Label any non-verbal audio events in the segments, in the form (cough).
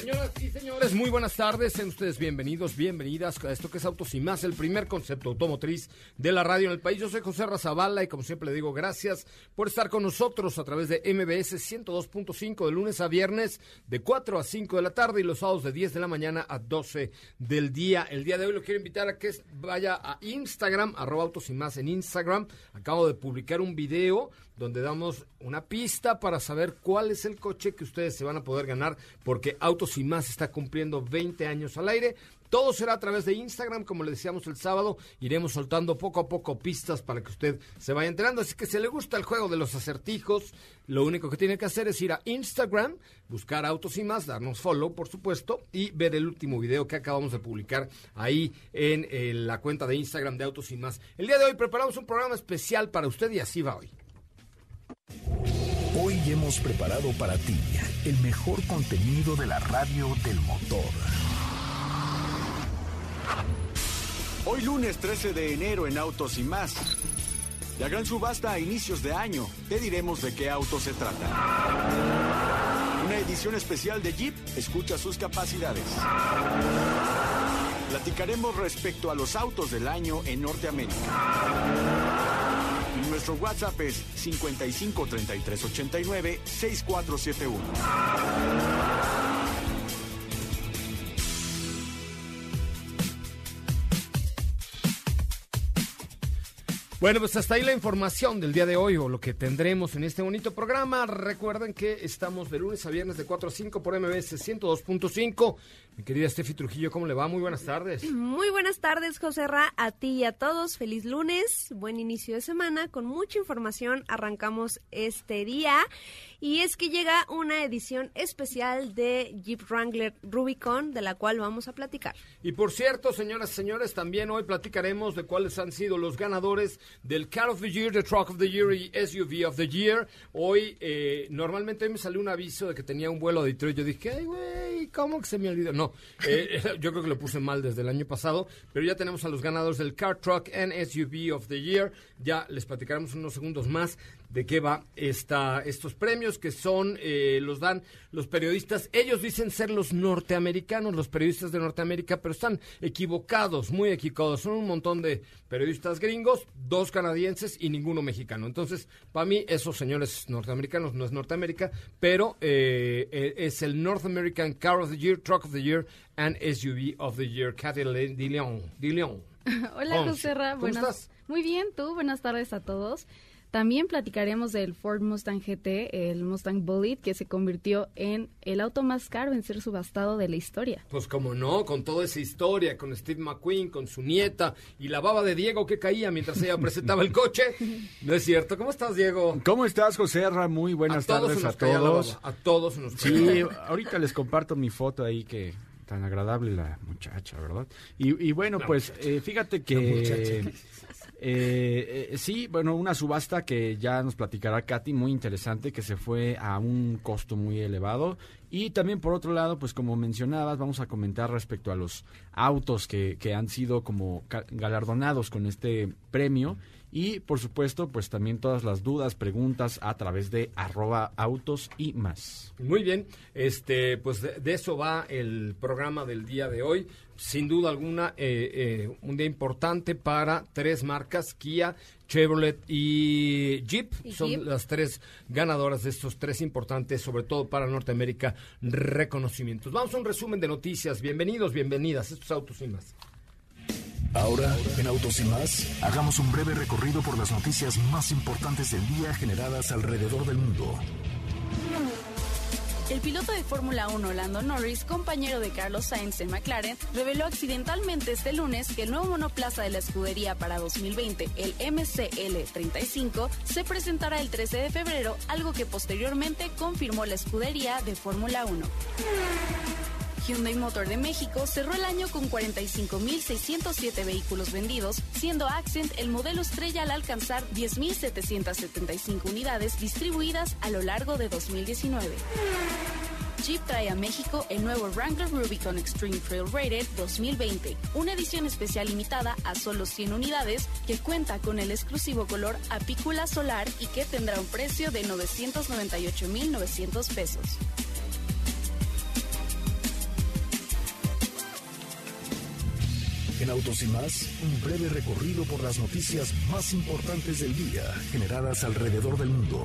Señoras y señores, muy buenas tardes. Sean ustedes bienvenidos, bienvenidas a esto que es Autos y Más, el primer concepto automotriz de la radio en el país. Yo soy José Razabala y como siempre le digo, gracias por estar con nosotros a través de MBS 102.5 de lunes a viernes de 4 a 5 de la tarde y los sábados de 10 de la mañana a 12 del día. El día de hoy lo quiero invitar a que vaya a Instagram, arroba Autos y Más en Instagram. Acabo de publicar un video donde damos una pista para saber cuál es el coche que ustedes se van a poder ganar, porque Autos y Más está cumpliendo 20 años al aire. Todo será a través de Instagram, como le decíamos el sábado. Iremos soltando poco a poco pistas para que usted se vaya enterando. Así que si le gusta el juego de los acertijos, lo único que tiene que hacer es ir a Instagram, buscar Autos y Más, darnos follow, por supuesto, y ver el último video que acabamos de publicar ahí en, en la cuenta de Instagram de Autos y Más. El día de hoy preparamos un programa especial para usted y así va hoy. Hoy hemos preparado para ti el mejor contenido de la radio del motor. Hoy lunes 13 de enero en Autos y más. La gran subasta a inicios de año. Te diremos de qué auto se trata. Una edición especial de Jeep. Escucha sus capacidades. Platicaremos respecto a los autos del año en Norteamérica. Nuestro WhatsApp es 55 33 89 6471. Bueno, pues hasta ahí la información del día de hoy o lo que tendremos en este bonito programa. Recuerden que estamos de lunes a viernes de 4 a 5 por MBS 102.5. Mi querida Steffi Trujillo, ¿cómo le va? Muy buenas tardes. (clears throat) Muy buenas tardes, José Ra, a ti y a todos. Feliz lunes, buen inicio de semana. Con mucha información arrancamos este día. Y es que llega una edición especial de Jeep Wrangler Rubicon, de la cual vamos a platicar. Y por cierto, señoras y señores, también hoy platicaremos de cuáles han sido los ganadores del Car of the Year, the Truck of the Year y SUV of the Year. Hoy, eh, normalmente me salió un aviso de que tenía un vuelo a Detroit. Yo dije, ay, güey, ¿cómo que se me olvidó? No, eh, (laughs) yo creo que lo puse mal desde el año pasado, pero ya tenemos a los ganadores del Car, Truck and SUV of the Year. Ya les platicaremos unos segundos más de qué va esta, estos premios que son, eh, los dan los periodistas. Ellos dicen ser los norteamericanos, los periodistas de Norteamérica, pero están equivocados, muy equivocados. Son un montón de periodistas gringos, dos canadienses y ninguno mexicano. Entonces, para mí, esos señores norteamericanos no es Norteamérica, pero eh, eh, es el North American Car of the Year, Truck of the Year and SUV of the Year, Cathy de Leon. (laughs) Hola, José ¿Cómo estás? Muy bien, tú. Buenas tardes a todos. También platicaremos del Ford Mustang GT, el Mustang Bullet, que se convirtió en el auto más caro en ser subastado de la historia. Pues como no, con toda esa historia, con Steve McQueen, con su nieta y la baba de Diego que caía mientras ella presentaba el coche. ¿No es cierto? ¿Cómo estás, Diego? ¿Cómo estás, José Muy buenas tardes a todos. A todos nos Sí, ahorita les comparto mi foto ahí que tan agradable la muchacha, ¿verdad? Y, bueno, pues eh, fíjate que... Eh, eh, sí, bueno, una subasta que ya nos platicará Katy, muy interesante, que se fue a un costo muy elevado. Y también por otro lado, pues como mencionabas, vamos a comentar respecto a los autos que, que han sido como galardonados con este premio. Y por supuesto, pues también todas las dudas, preguntas a través de arroba autos y más. Muy bien, este, pues de, eso va el programa del día de hoy. Sin duda alguna, eh, eh, un día importante para tres marcas, Kia, Chevrolet y Jeep. Son las tres ganadoras de estos tres importantes, sobre todo para Norteamérica, reconocimientos. Vamos a un resumen de noticias. Bienvenidos, bienvenidas. Estos autos y más. Ahora, en Autos y más, hagamos un breve recorrido por las noticias más importantes del día generadas alrededor del mundo. El piloto de Fórmula 1 Lando Norris, compañero de Carlos Sainz en McLaren, reveló accidentalmente este lunes que el nuevo monoplaza de la escudería para 2020, el MCL35, se presentará el 13 de febrero, algo que posteriormente confirmó la escudería de Fórmula 1. Hyundai Motor de México cerró el año con 45.607 vehículos vendidos, siendo Accent el modelo estrella al alcanzar 10.775 unidades distribuidas a lo largo de 2019. Jeep trae a México el nuevo Wrangler Rubicon Extreme Trail Rated 2020, una edición especial limitada a solo 100 unidades que cuenta con el exclusivo color apícula solar y que tendrá un precio de 998.900 pesos. En Autos y más, un breve recorrido por las noticias más importantes del día generadas alrededor del mundo.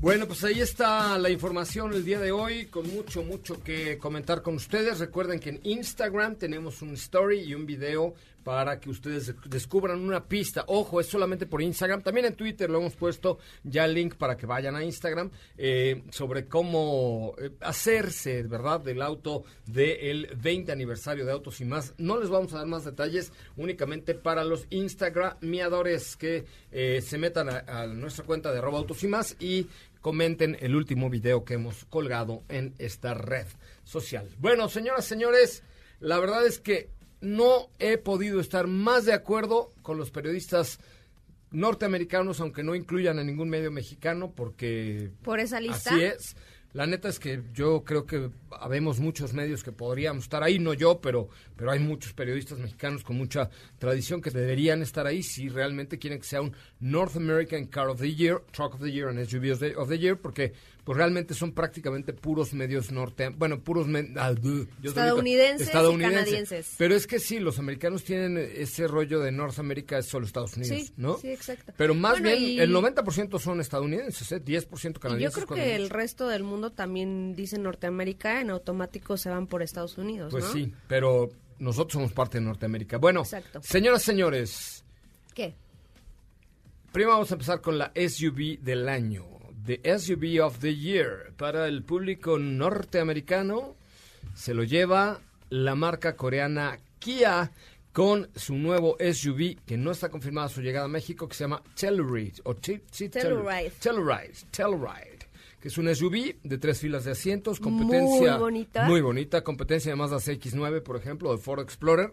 Bueno, pues ahí está la información el día de hoy, con mucho, mucho que comentar con ustedes. Recuerden que en Instagram tenemos un story y un video para que ustedes descubran una pista. Ojo, es solamente por Instagram. También en Twitter lo hemos puesto ya el link para que vayan a Instagram eh, sobre cómo eh, hacerse, ¿verdad?, del auto del 20 aniversario de Autos y más. No les vamos a dar más detalles, únicamente para los Instagramiadores que eh, se metan a, nuestra cuenta de Autos y más y comenten el último video que hemos colgado en esta red social. Bueno, señoras, señores, la verdad es que no he podido estar más de acuerdo con los periodistas norteamericanos, aunque no incluyan a ningún medio mexicano, porque... Por esa lista. Así es. La neta es que yo creo que habemos muchos medios que podríamos estar ahí, no yo, pero, pero hay muchos periodistas mexicanos con mucha tradición que deberían estar ahí si realmente quieren que sea un North American Car of the Year, Truck of the Year and SUV of the Year, porque pues realmente son prácticamente puros medios norte, bueno, puros ah, estadounidenses, y canadienses. Pero es que sí, los americanos tienen ese rollo de North America es solo Estados Unidos, ¿no? Sí, exacto. Pero más bien el 90% son estadounidenses, ¿eh? 10% canadienses. yo creo que el resto del mundo también dice Norteamérica, en automático se van por Estados Unidos, Pues sí, pero nosotros somos parte de Norteamérica. Bueno, señoras, señores. ¿Qué? Primero vamos a empezar con la SUV del año. The SUV of the Year. Para el público norteamericano se lo lleva la marca coreana Kia con su nuevo SUV que no está confirmada su llegada a México que se llama Telluride o Telluride. Telluride. Telluride que es un SUV de tres filas de asientos, competencia muy bonita, muy bonita competencia de Mazda CX-9, por ejemplo, de Ford Explorer,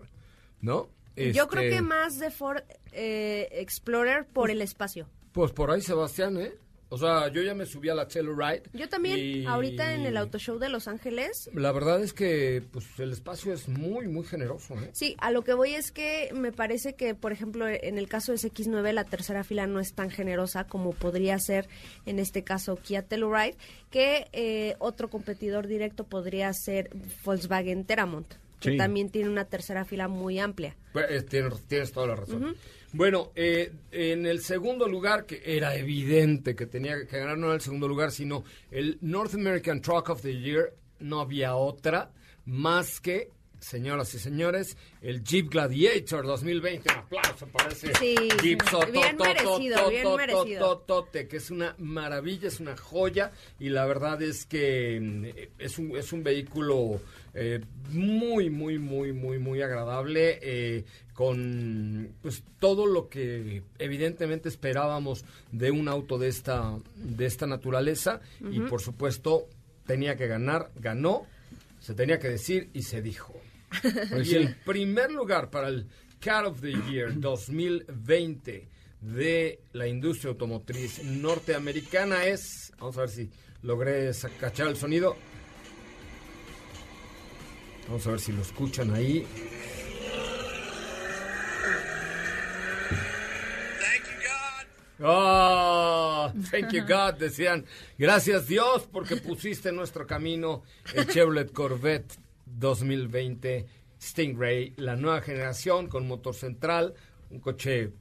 ¿no? Yo creo que este más de Ford eh, Explorer por el espacio. Pues por ahí, Sebastián, ¿eh? O sea, yo ya me subí a la Telluride. Yo también, ahorita en el Auto Show de Los Ángeles. La verdad es que pues el espacio es muy, muy generoso. ¿eh? Sí, a lo que voy es que me parece que, por ejemplo, en el caso de X9, la tercera fila no es tan generosa como podría ser en este caso Kia Telluride, que eh, otro competidor directo podría ser Volkswagen Teramont, que también tiene una tercera fila muy amplia. Pues, tienes, toda la razón. Bueno, eh, en el segundo lugar, que era evidente que tenía que ganar no el segundo lugar, sino el North American Truck of the Year, no había otra más que señoras y señores, el Jeep Gladiator 2020. Un aplauso para ese Jeep bien merecido, bien merecido. que es una maravilla, es una joya y la verdad es que mm, es un, es un vehículo eh, muy, muy, muy, muy, muy agradable. Eh, con pues todo lo que evidentemente esperábamos de un auto de esta de esta naturaleza y por supuesto tenía que ganar, ganó, se tenía que decir y se dijo. y (laughs) el primer lugar para el Car of the Year 2020 de la industria automotriz norteamericana es, vamos a ver si logré cachar el sonido. Vamos a ver si lo escuchan ahí. Oh, (laughs) thank you God, decían. Gracias Dios porque pusiste en nuestro camino el Chevrolet Corvette 2020 Stingray, la nueva generación con motor central, un coche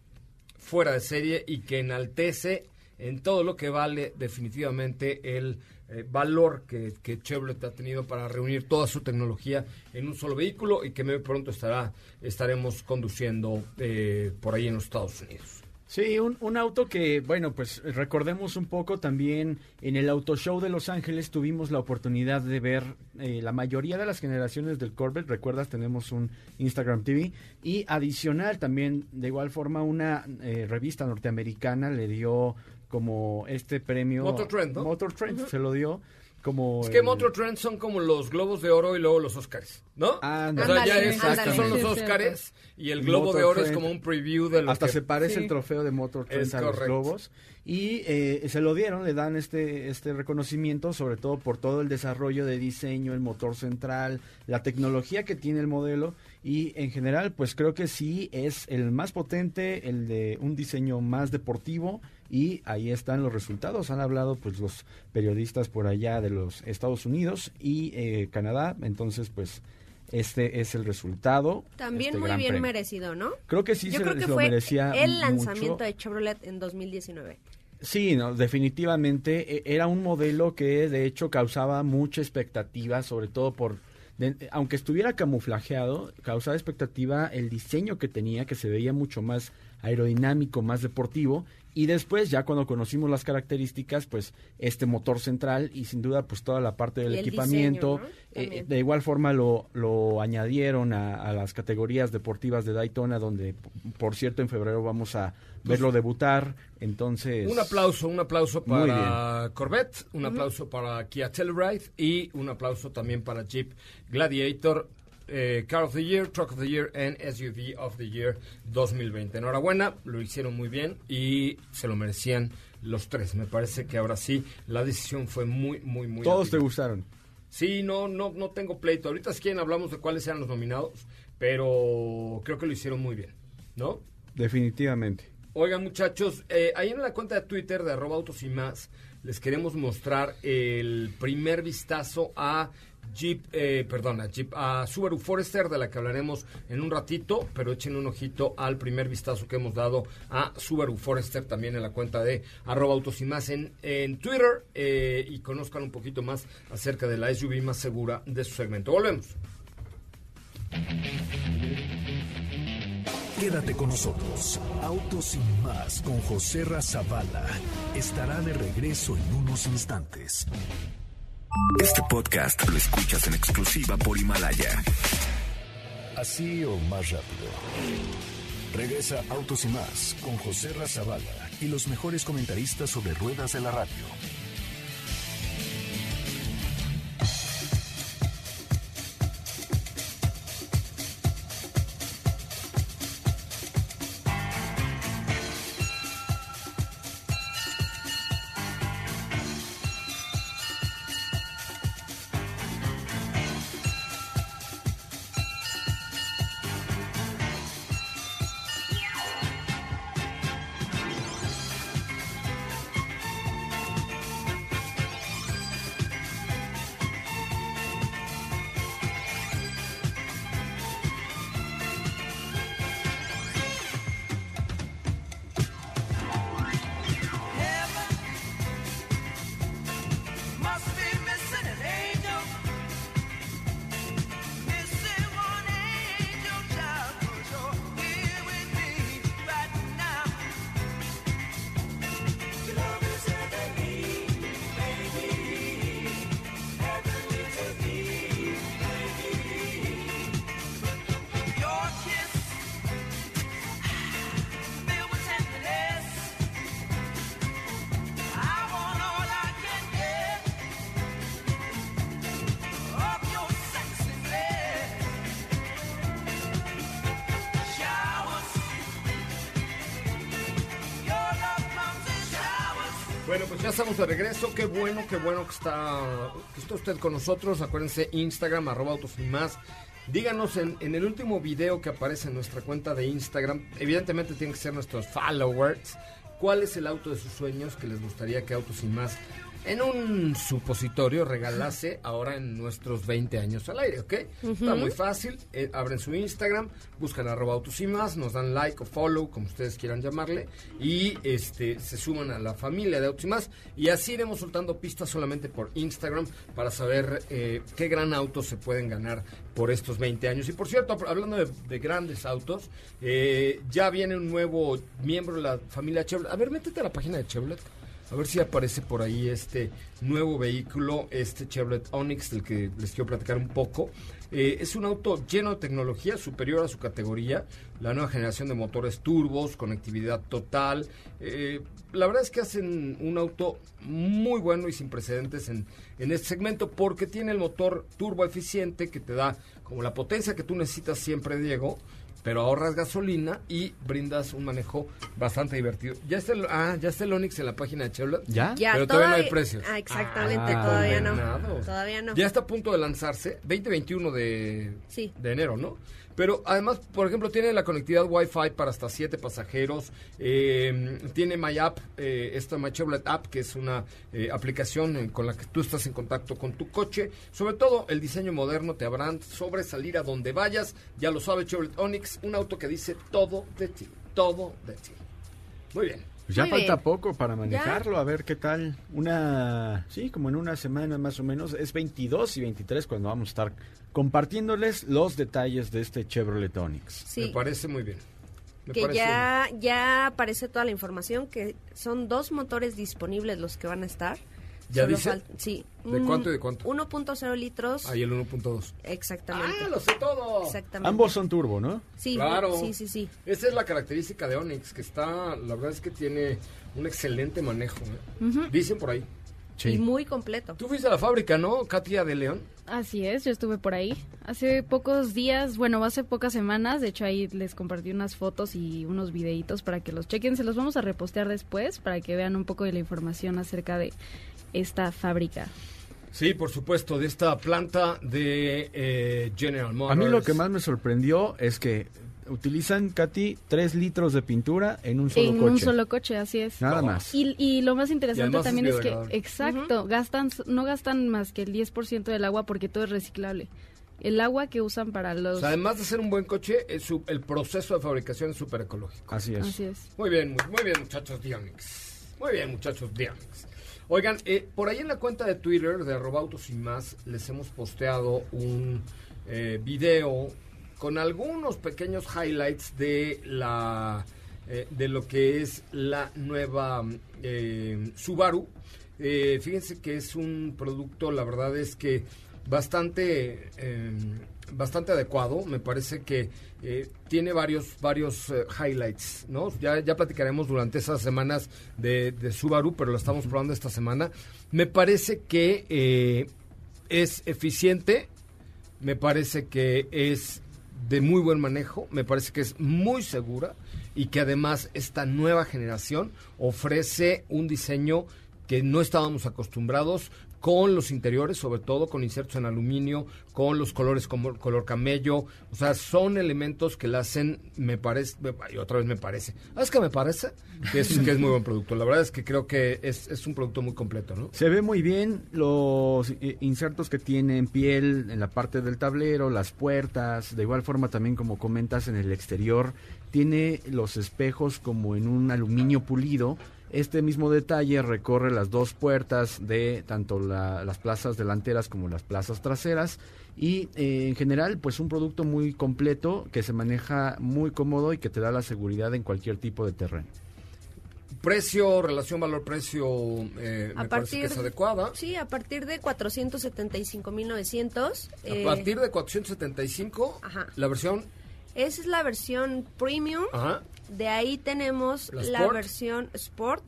fuera de serie y que enaltece en todo lo que vale definitivamente el eh, valor que, que, Chevrolet ha tenido para reunir toda su tecnología en un solo vehículo y que muy pronto estará estaremos conduciendo eh, por ahí en los Estados Unidos. Sí, un, un, auto que, bueno, pues recordemos un poco también en el Auto Show de Los Ángeles tuvimos la oportunidad de ver eh, la mayoría de las generaciones del Corvette, recuerdas, tenemos un Instagram TV y adicional también, de igual forma, una eh, revista norteamericana le dio como este premio... Motor Trend, ¿no? Motor Trend se lo dio como es que Motor Trend son como los globos de oro y luego los Oscars, ¿no? Ah, o sea, ya es, son los Oscars y el globo de oro es como un preview de lo Hasta se parece el trofeo de Motor Trend a los globos. Y eh, se lo dieron, le dan este, este reconocimiento, sobre todo por todo el desarrollo de diseño, el motor central, la tecnología que tiene el modelo. Y en general, pues creo que sí es el más potente, el de un diseño más deportivo y ahí están los resultados. Han hablado pues los periodistas por allá de los Estados Unidos y eh, Canadá, entonces pues este es el resultado. También este muy bien merecido, ¿no? Creo que sí se, lo merecía el lanzamiento de Chevrolet en 2019. Sí, no, definitivamente e, era un modelo que de hecho causaba mucha expectativa, sobre todo por aunque estuviera camuflajeado, causaba expectativa el diseño que tenía, que se veía mucho más aerodinámico, más deportivo, y después, ya cuando conocimos las características, pues este motor central y sin duda pues toda la parte del equipamiento, eh, de igual forma lo, lo añadieron a, las categorías deportivas de Daytona, donde por cierto en febrero vamos a verlo debutar, entonces... Un aplauso, un aplauso para Corvette, un aplauso para Kia Telluride y un aplauso también para Jeep Gladiator eh, Car of the Year, Truck of the Year and SUV of the Year 2020. Enhorabuena, lo hicieron muy bien y se lo merecían los tres. Me parece que ahora sí la decisión fue muy, muy, muy. Todos te gustaron. Sí, no, no, no tengo pleito. Ahorita es quien hablamos de cuáles sean los nominados, pero creo que lo hicieron muy bien, ¿no? Definitivamente. Oigan, muchachos, eh, ahí en la cuenta de Twitter de arroba autos y más, les queremos mostrar el primer vistazo a Jeep, eh, perdona, Jeep, a Subaru Forester, de la que hablaremos en un ratito, pero echen un ojito al primer vistazo que hemos dado a Subaru Forester también en la cuenta de arroba autos y en, Twitter eh, y conozcan un poquito más acerca de la SUV más segura de su segmento. Volvemos. Quédate con nosotros. Autos sin más con José Razabala estará de regreso en unos instantes. Este podcast lo escuchas en exclusiva por Himalaya. Así o más rápido. Regresa Autos y más con José Razabala y los mejores comentaristas sobre ruedas de la radio Ya estamos de regreso. Qué bueno, qué bueno que está, que está usted con nosotros. Acuérdense, Instagram, arroba autos y más. Díganos en, en, el último video que aparece en nuestra cuenta de Instagram, evidentemente tienen que ser nuestros followers, cuál es el auto de sus sueños que les gustaría que Autos y más en un supositorio regalase ahora en nuestros 20 años al aire, ¿ok? Está muy fácil, eh, abren su Instagram, buscan arroba autos y más, nos dan like o follow, como ustedes quieran llamarle, y este se suman a la familia de autos y más, y así iremos soltando pistas solamente por Instagram para saber eh, qué gran auto se pueden ganar por estos 20 años. Y por cierto, hablando de, grandes autos, eh, ya viene un nuevo miembro de la familia Chevrolet. A ver, métete a la página de Chevrolet. A ver si aparece por ahí este nuevo vehículo, este Chevrolet Onix, del que les quiero platicar un poco. Eh, es un auto lleno de tecnología, superior a su categoría, la nueva generación de motores turbos, conectividad total. Eh, la verdad es que hacen un auto muy bueno y sin precedentes en, en este segmento porque tiene el motor turbo eficiente que te da como la potencia que tú necesitas siempre, Diego, pero ahorras gasolina y brindas un manejo bastante divertido. Ya está el, ah, ya está el Onix en la página de Chevrolet. ¿Ya? pero todavía, no hay precios. Ah, exactamente, ah, todavía no. Todavía no. Ya está a punto de lanzarse, 2021 de, de enero, ¿no? Pero además, por ejemplo, tiene la conectividad Wi-Fi para hasta siete pasajeros. Eh, tiene My App, eh, esta My Chevrolet App, que es una eh, aplicación con la que tú estás en contacto con tu coche. Sobre todo, el diseño moderno te habrán sobresalir a donde vayas. Ya lo sabe Chevrolet Onix, un auto que dice todo de ti, todo de ti. Muy bien. Pues ya falta poco para manejarlo, a ver qué tal. Una, sí, como en una semana más o menos, es 22 y 23 cuando vamos a estar compartiéndoles los detalles de este Chevrolet Onix. Me parece muy bien. que ya, ya aparece toda la información, que son dos motores disponibles los que van a estar. ¿Ya dice? sí. ¿De cuánto y de cuánto? 1.0 litros. Ahí el 1.2. Exactamente. ¡Ah, lo sé todo! Exactamente. Ambos son turbo, ¿no? Sí, claro. Sí, sí, sí. Esa es la característica de Onix, que está, la verdad es que tiene un excelente manejo. ¿eh? Dicen por ahí. Sí. Y muy completo. Tú fuiste a la fábrica, ¿no, Katia de León? Así es, yo estuve por ahí. Hace pocos días, bueno, hace pocas semanas, de hecho ahí les compartí unas fotos y unos videitos para que los chequen. Se los vamos a repostear después para que vean un poco de la información acerca de esta fábrica. Sí, por supuesto, de esta planta de eh, General Motors. A mí lo que más me sorprendió es que utilizan, Katy, tres litros de pintura en un solo coche. En un solo coche, así es. Nada más. Y, lo más interesante también es, que, exacto, gastan, no gastan más que el 10% del agua porque todo es reciclable. El agua que usan para los... además de ser un buen coche, es el proceso de fabricación es súper ecológico. Así es. Así es. Muy bien, muy, bien, muchachos Dionix. Muy bien, muchachos Dionix. Oigan, eh, por ahí en la cuenta de Twitter de Robautos y más les hemos posteado un eh, video con algunos pequeños highlights de la eh, de lo que es la nueva Subaru. fíjense que es un producto, la verdad es que bastante bastante adecuado. Me parece que eh, tiene varios, varios eh, highlights, ¿no? Ya, ya platicaremos durante esas semanas de, Subaru, pero lo estamos probando esta semana. Me parece que eh, es eficiente, me parece que es de muy buen manejo, me parece que es muy segura y que además esta nueva generación ofrece un diseño que no estábamos acostumbrados, con los interiores, sobre todo con insertos en aluminio, con los colores como color camello, o sea, son elementos que la hacen, me parece, y otra vez me parece, ah, es que me parece que es, muy buen producto, la verdad es que creo que es, es un producto muy completo, ¿no? Se ve muy bien los eh, insertos que tiene en piel, en la parte del tablero, las puertas, de igual forma también como comentas en el exterior, tiene los espejos como en un aluminio pulido, este mismo detalle recorre las dos puertas de tanto las plazas delanteras como las plazas traseras y eh, en general pues un producto muy completo que se maneja muy cómodo y que te da la seguridad en cualquier tipo de terreno. Precio, relación valor-precio, eh, me parece que es adecuada. Sí, a partir de 475.900. Eh, a partir de 475, la versión... Esa es la versión premium. Ajá. De ahí tenemos la, versión Sport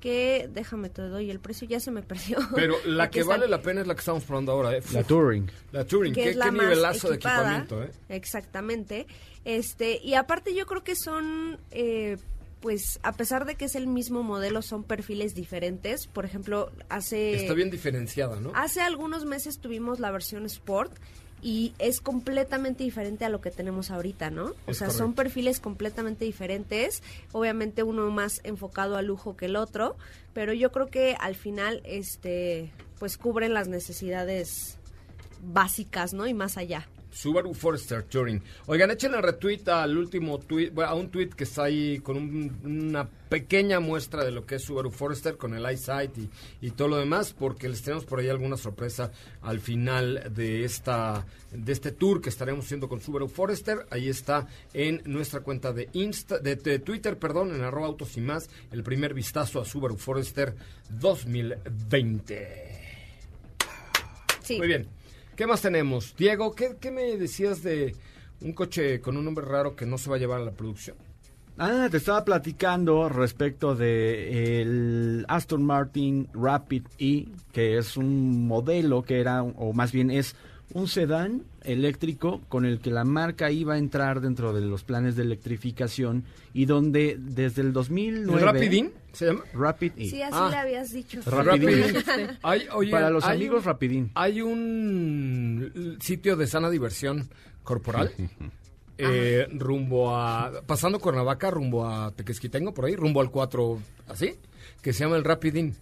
que déjame te doy el precio ya se me perdió pero (laughs) la que vale la pena es la que estamos probando ahora ¿eh? la Touring la Touring que qué, es la nivelazo de equipamiento ¿eh? exactamente este y aparte yo creo que son eh, pues a pesar de que es el mismo modelo, son perfiles diferentes. Por ejemplo, hace... Está bien diferenciada, ¿no? Hace algunos meses tuvimos la versión Sport y es completamente diferente a lo que tenemos ahorita, ¿no? o sea, son perfiles completamente diferentes, obviamente uno más enfocado al lujo que el otro, pero yo creo que al final este pues cubren las necesidades básicas, ¿no? Y más allá. Subaru Forester Touring. Oigan, échenle retweet al último tweet, a un tweet que está ahí con una pequeña muestra de lo que es Subaru Forester con el iSight y, y, todo lo demás, porque les tenemos por ahí alguna sorpresa al final de esta de este tour que estaremos haciendo con Subaru Forester. Ahí está en nuestra cuenta de Insta, de, Twitter, perdón, en arroba autos y más, el primer vistazo a Subaru Forester 2020. Sí. Muy bien. ¿Qué más tenemos? Diego, ¿qué, me decías de un coche con un nombre raro que no se va a llevar a la producción? Ah, te estaba platicando respecto de el Aston Martin Rapid E, que es un modelo que era, o más bien es un sedán eléctrico con el que la marca iba a entrar dentro de los planes de electrificación y donde desde el 2009... ¿Rapidin se llama? Rapid E. Sí, así ah. le habías dicho. Rapidin. Para los amigos, Rapidin. Hay un sitio de sana diversión corporal. Eh, rumbo a pasando Cuernavaca rumbo a Tequesquitengo por ahí rumbo al 4 así que se llama el Rapidin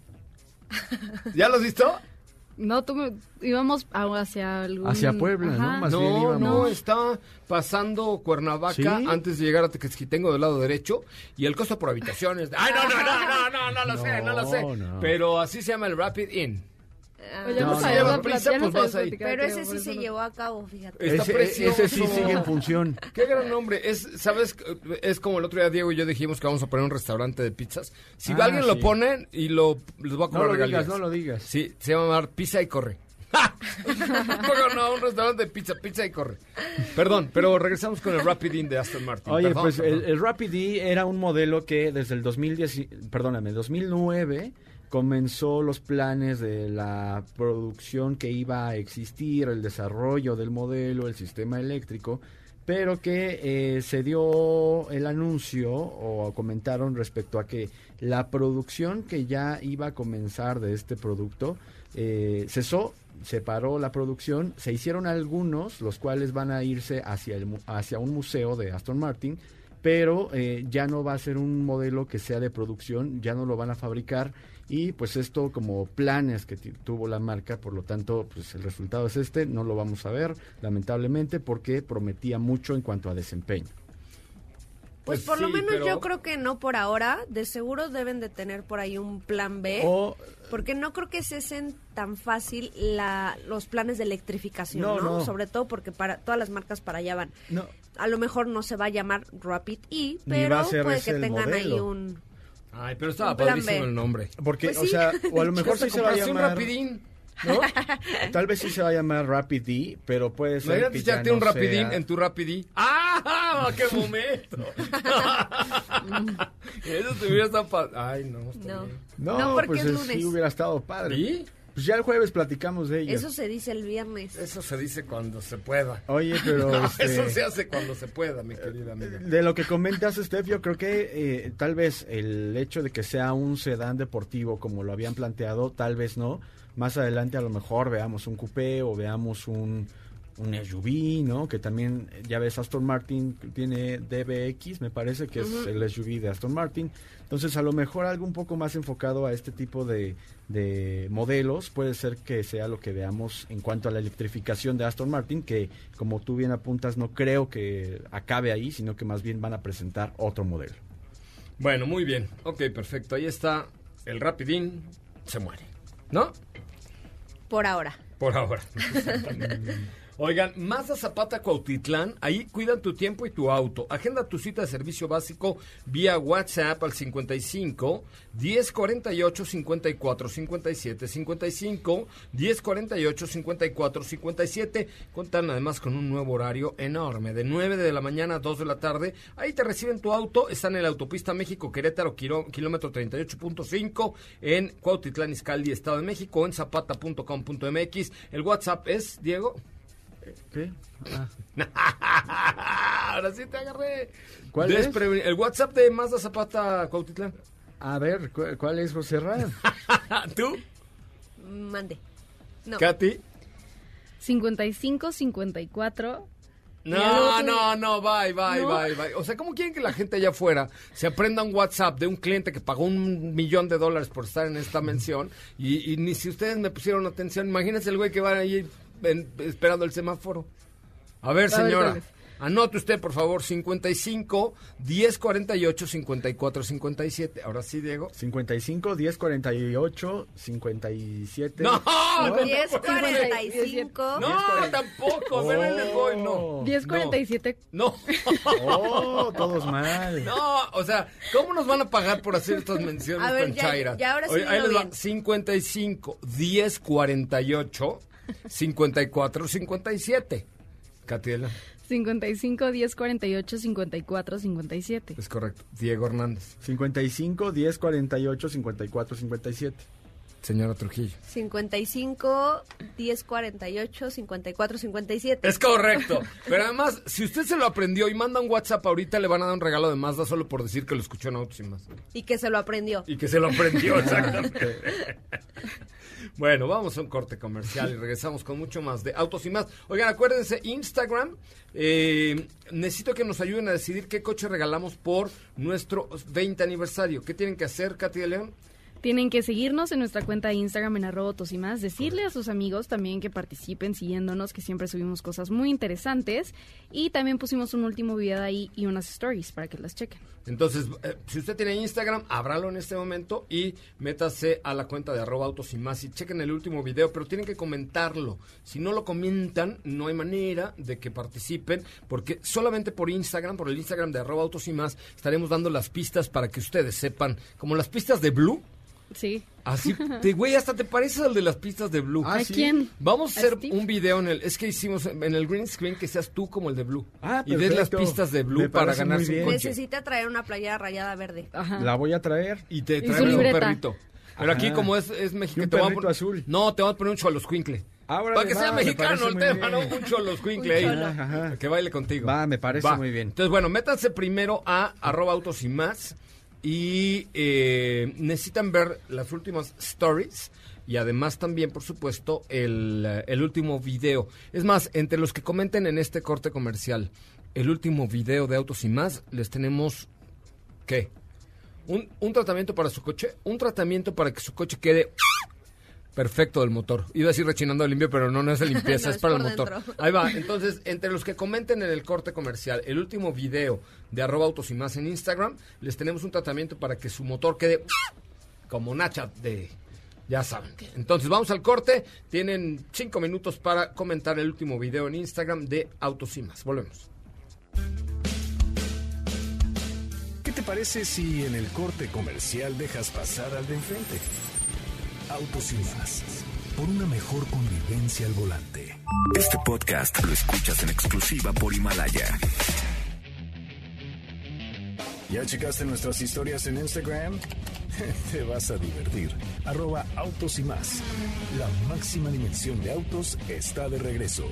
¿ya lo has visto? No, tú íbamos hacia algún... Hacia Puebla, ¿no? Más no, no, está pasando Cuernavaca antes de llegar a Tequesquitengo del lado derecho y el costo por habitaciones... ¡Ay, no, no, no, no, no, no, lo (laughs) sé, no lo sé! Pero así se llama el Rapid Inn. No, no, prisa, pues vas ahí. Pero ese sí se llevó a cabo, fíjate. ese, ese, sí sigue en función. (laughs) Qué gran nombre. Es, ¿sabes? Es como el otro día Diego y yo dijimos que vamos a poner un restaurante de pizzas. Si ah, alguien lo pone y lo les voy a cobrar No lo digas, no lo digas. Sí, se llama llamar Pizza y Corre. (laughs) no, un restaurante de pizza, pizza y corre. Perdón, pero regresamos con el Rapid In de Aston Martin. Oye, pues El, el, Rapid E era un modelo que desde el 2010, perdóname, 2009 comenzó los planes de la producción que iba a existir, el desarrollo del modelo, el sistema eléctrico, pero que eh, se dio el anuncio o comentaron respecto a que la producción que ya iba a comenzar de este producto eh, cesó, se paró la producción, se hicieron algunos, los cuales van a irse hacia, el, hacia un museo de Aston Martin, pero eh, ya no va a ser un modelo que sea de producción, ya no lo van a fabricar y pues esto como planes que tuvo la marca, por lo tanto, pues el resultado es este, no lo vamos a ver, lamentablemente, porque prometía mucho en cuanto a desempeño. Pues, pues por lo menos yo creo que no por ahora, de seguro deben de tener por ahí un plan B, porque no creo que cesen tan fácil la, los planes de electrificación, no, Sobre todo porque para todas las marcas para allá van. A lo mejor no se va a llamar Rapid E, pero puede que tengan ahí un Ay, pero estaba padrísimo el nombre. Porque, pues o sea, o a lo (laughs) mejor sí se va a llamar... un rapidín. ¿No? Tal vez sí se va a llamar Rapid pero puede ser. Imagínate echarte un Rapidín en tu Rapidí. ¡Ah! ¡Qué (laughs) momento! (laughs) Eso te hubiera estado padre. Ay, no. No. no. no, porque pues es lunes. sí hubiera estado padre. ¿Y? Pues ya el jueves platicamos de ello. Eso se dice el viernes. Eso se dice cuando se pueda. Oye, pero... (laughs) Este, eso se hace cuando se pueda, mi querida amiga. De lo que comentas, Steph, yo creo que eh, tal vez el hecho de que sea un sedán deportivo como lo habían planteado, tal vez no. Más adelante a lo mejor veamos un coupé o veamos un un SUV, ¿no? Que también, ya ves, Aston Martin tiene DBX, me parece que es el SUV de Aston Martin. Entonces, a lo mejor algo un poco más enfocado a este tipo de, de modelos puede ser que sea lo que veamos en cuanto a la electrificación de Aston Martin, que como tú bien apuntas, no creo que acabe ahí, sino que más bien van a presentar otro modelo. Bueno, muy bien. Ok, perfecto. Ahí está el Rapidín, se muere, ¿no? Por ahora. Por ahora. (laughs) Oigan, Mazda Zapata Cuautitlán, ahí cuidan tu tiempo y tu auto. Agenda tu cita de servicio básico vía WhatsApp al 55 1048 54 57 55 1048 54 57. Contan además con un nuevo horario enorme, de 9 de la mañana a 2 de la tarde. Ahí te reciben tu auto, están en la autopista México Querétaro, kilómetro 38.5 en Cuautitlán Izcaldi, Estado de México, en zapata.com.mx. El WhatsApp es, Diego. ¿Qué? Ah. (laughs) Ahora sí te agarré. ¿Cuál es? El WhatsApp de Mazda Zapata Cuautitlán. A ver, ¿cuál es, José (laughs) ¿Tú? Mande. No. ¿Katy? 55 54 no, no, no, bye, bye, bye, bye. O sea, ¿cómo quieren que la gente allá afuera se aprenda un WhatsApp de un cliente que pagó un millón de dólares por estar en esta mención? Y, ni si ustedes me pusieron atención, imagínense el güey que va ahí esperando el semáforo. A ver, señora. Anote usted, por favor, 55 10 48 54 57. Ahora sí, Diego. 55 10 48 57. No, no 10 45. No, tampoco. Oh. Ven el voy, no. 10 47. No. Oh, todos (laughs) mal. No, o sea, ¿cómo nos van a pagar por hacer estas menciones a ver, ya, ya, ahora sí Oye, ahí les va. 55 10 48 54 57. Catiela. 55 10 48 54 57. Es correcto. Diego Hernández. 55 10 48 54 57. Señora Trujillo. 55 10 48 54 57. Es correcto. Pero además, si usted se lo aprendió y manda un WhatsApp ahorita, le van a dar un regalo de Mazda solo por decir que lo escuchó en Autos y Más. Y que se lo aprendió. Y que se lo aprendió, (laughs) exactamente. Bueno, vamos a un corte comercial y regresamos con mucho más de autos y más. Oigan, acuérdense, Instagram, eh, necesito que nos ayuden a decidir qué coche regalamos por nuestro 20 aniversario. ¿Qué tienen que hacer, Katy de León? Tienen que seguirnos en nuestra cuenta de Instagram en arroba y más, decirle a sus amigos también que participen siguiéndonos, que siempre subimos cosas muy interesantes y también pusimos un último video ahí y unas stories para que las chequen. Entonces, eh, si usted tiene Instagram, ábralo en este momento y métase a la cuenta de arroba autos y más y chequen el último video, pero tienen que comentarlo. Si no lo comentan, no hay manera de que participen, porque solamente por Instagram, por el Instagram de arroba autos y más, estaremos dando las pistas para que ustedes sepan, como las pistas de Blue, Sí. Así, te, güey, hasta te pareces al de las pistas de Blue. ¿A quién? Vamos a hacer un video en el, es que hicimos en el green screen que seas tú como el de Blue. Ah, Y des las pistas de Blue para ganar su coche. Necesita traer una playera rayada verde. Ajá. La voy a traer. Y te traemos un perrito. Pero aquí como es, es México, te vamos a poner azul. No, te vamos a poner un cholos-cuincle. Para que sea mexicano el tema, ¿no? Un cholos ahí. Que baile contigo. Va, me parece muy bien. Entonces, bueno, métanse primero a arroba autos y más y eh, necesitan ver las últimas stories y además también, por supuesto, el, el, último video. Es más, entre los que comenten en este corte comercial el último video de Autos y más, les tenemos, ¿qué? Un, un tratamiento para su coche, un tratamiento para que su coche quede perfecto del motor. Iba a decir rechinando el limpio, pero no, no es de (laughs) limpieza, es para el motor. Ahí va. Entonces, entre los que comenten en el corte comercial el último video de arroba autos y más en Instagram, les tenemos un tratamiento para que su motor quede como nacha de... Ya saben. Entonces vamos al corte. Tienen cinco minutos para comentar el último video en Instagram de Autos y más. Volvemos. ¿Qué te parece si en el corte comercial dejas pasar al de enfrente? Autos y más. Por una mejor convivencia al volante. Este podcast lo escuchas en exclusiva por Himalaya. ¿Ya checaste nuestras historias en Instagram? (laughs) Te vas a divertir. Arroba autos y más. La máxima dimensión de autos está de regreso.